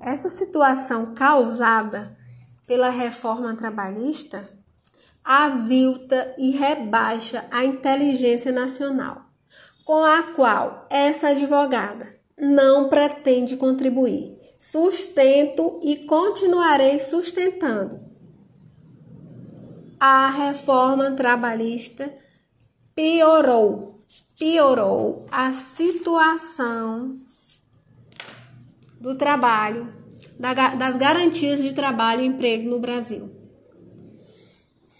Essa situação causada pela reforma trabalhista avilta e rebaixa a inteligência nacional, com a qual essa advogada não pretende contribuir. Sustento e continuarei sustentando. A reforma trabalhista piorou, piorou a situação do trabalho, das garantias de trabalho e emprego no Brasil.